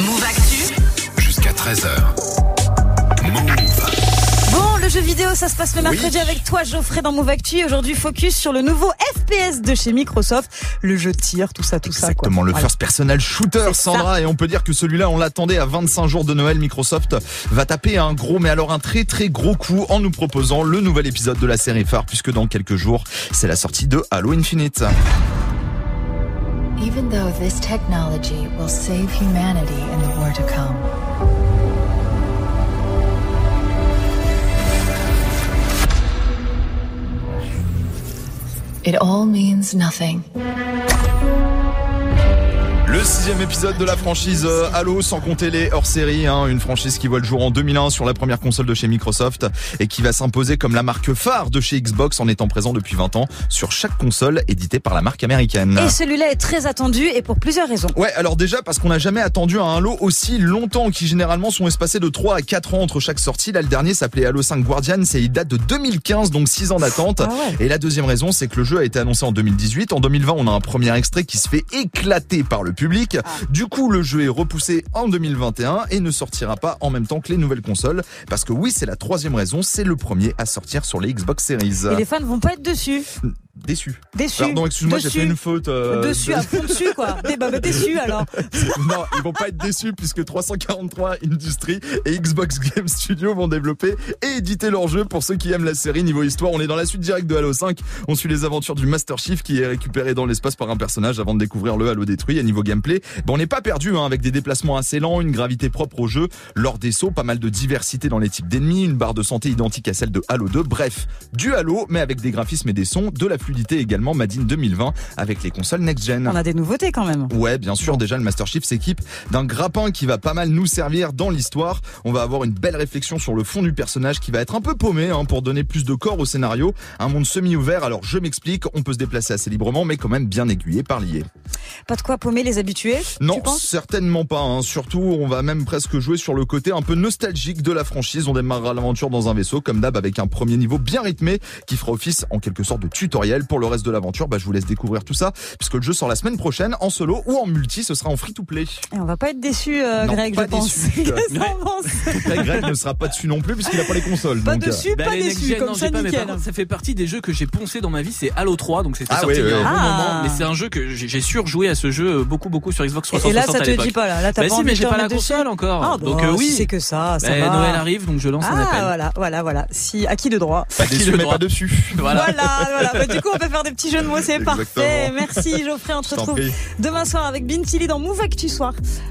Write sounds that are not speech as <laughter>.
Move Actu. Jusqu'à 13h. Move. Bon, le jeu vidéo, ça se passe le mercredi Oui. avec toi, Geoffrey, dans Move Actu. Aujourd'hui, focus sur le nouveau FPS de chez Microsoft. Le jeu de tir, tout ça, tout ça. Exactement, le Voilà. first personal shooter, ça. Sandra. Et on peut dire que celui-là, on l'attendait à 25 jours de Noël. Microsoft va taper un gros, mais alors un très très gros coup en nous proposant le nouvel épisode de la série phare, puisque dans quelques jours, c'est la sortie de Halo Infinite. Even though this technology will save humanity in the war to come, it all means nothing. Le sixième épisode de la franchise euh, Halo, sans compter les hors-série, hein, une franchise qui voit le jour en 2001 sur la première console de chez Microsoft et qui va s'imposer comme la marque phare de chez Xbox en étant présent depuis 20 ans sur chaque console éditée par la marque américaine. Et celui-là est très attendu et pour plusieurs raisons. Ouais, alors déjà parce qu'on n'a jamais attendu un Halo aussi longtemps, qui généralement sont espacés de 3 à 4 ans entre chaque sortie. Là, le dernier s'appelait Halo 5 Guardian, c'est il date de 2015, donc 6 ans d'attente. Ah ouais. Et la deuxième raison, c'est que le jeu a été annoncé en 2018. En 2020, on a un premier extrait qui se fait éclater par le public. Ah. Du coup, le jeu est repoussé en 2021 et ne sortira pas en même temps que les nouvelles consoles. Parce que oui, c'est la troisième raison, c'est le premier à sortir sur les Xbox Series. Et les fans vont pas être dessus. Déçu. Déçus. Pardon, excuse-moi, j'ai fait une faute. euh, Dessus, de- à fond dessus, quoi. <laughs> Eh ben, bah, déçus, alors. <laughs> non, ils vont pas être déçus puisque 343 Industries et Xbox Game Studio vont développer et éditer leur jeu pour ceux qui aiment la série niveau histoire. On est dans la suite directe de Halo 5. On suit les aventures du Master Chief qui est récupéré dans l'espace par un personnage avant de découvrir le Halo détruit. À niveau gameplay, ben, on n'est pas perdu hein, avec des déplacements assez lents, une gravité propre au jeu, lors des sauts, pas mal de diversité dans les types d'ennemis, une barre de santé identique à celle de Halo 2. Bref, du Halo mais avec des graphismes et des sons, de la fluidité également Made in 2020 avec les consoles next-gen. On a des nouveautés quand même. Ouais, bien sûr, déjà le Master Chief s'équipe d'un grappin qui va pas mal nous servir dans l'histoire. On va avoir une belle réflexion sur le fond du personnage qui va être un peu paumé hein, pour donner plus de corps au scénario. Un monde semi-ouvert, alors je m'explique, on peut se déplacer assez librement mais quand même bien aiguillé par lié. Pas de quoi paumer les habitués. Non, tu certainement pas. hein. Surtout, on va même presque jouer sur le côté un peu nostalgique de la franchise. On démarrera l'aventure dans un vaisseau, comme d'hab, avec un premier niveau bien rythmé qui fera office en quelque sorte de tutoriel. Pour le reste de l'aventure, bah, je vous laisse découvrir tout ça, puisque le jeu sort la semaine prochaine en solo ou en multi. Ce sera en free-to-play. Et on va pas être déçus, euh, Greg, pas je pense. Après, <laughs> Greg ne sera pas dessus non plus puisqu'il a pas les consoles. Pas donc, euh, dessus, Bah, pas next-gen, comme non, ça, pas, mais par nickel. contre, ça fait partie des jeux que j'ai poncé dans ma vie, c'est Halo 3, donc c'était Ah sorti oui, il y a oui. un bon Ah. moment, mais c'est un jeu que j'ai j'ai surjoué à ce jeu beaucoup, beaucoup sur Xbox Et 360 là, ça à te dit pas, là. Là, t'as Bah pas si, mais de j'ai pas la console encore. Ah, donc euh, si oui. c'est que ça, ça Bah, va. Noël arrive, donc je lance un Ah, appel. voilà, voilà, voilà. Si, à qui le droit pas déçu, le mais droit. pas dessus. <laughs> Voilà. Voilà, voilà. Bah, du coup, on peut faire des petits jeux de mots, c'est parfait. Merci, Geoffrey. On te Je t'en retrouve demain soir avec Bintili dans Move Actu Soir.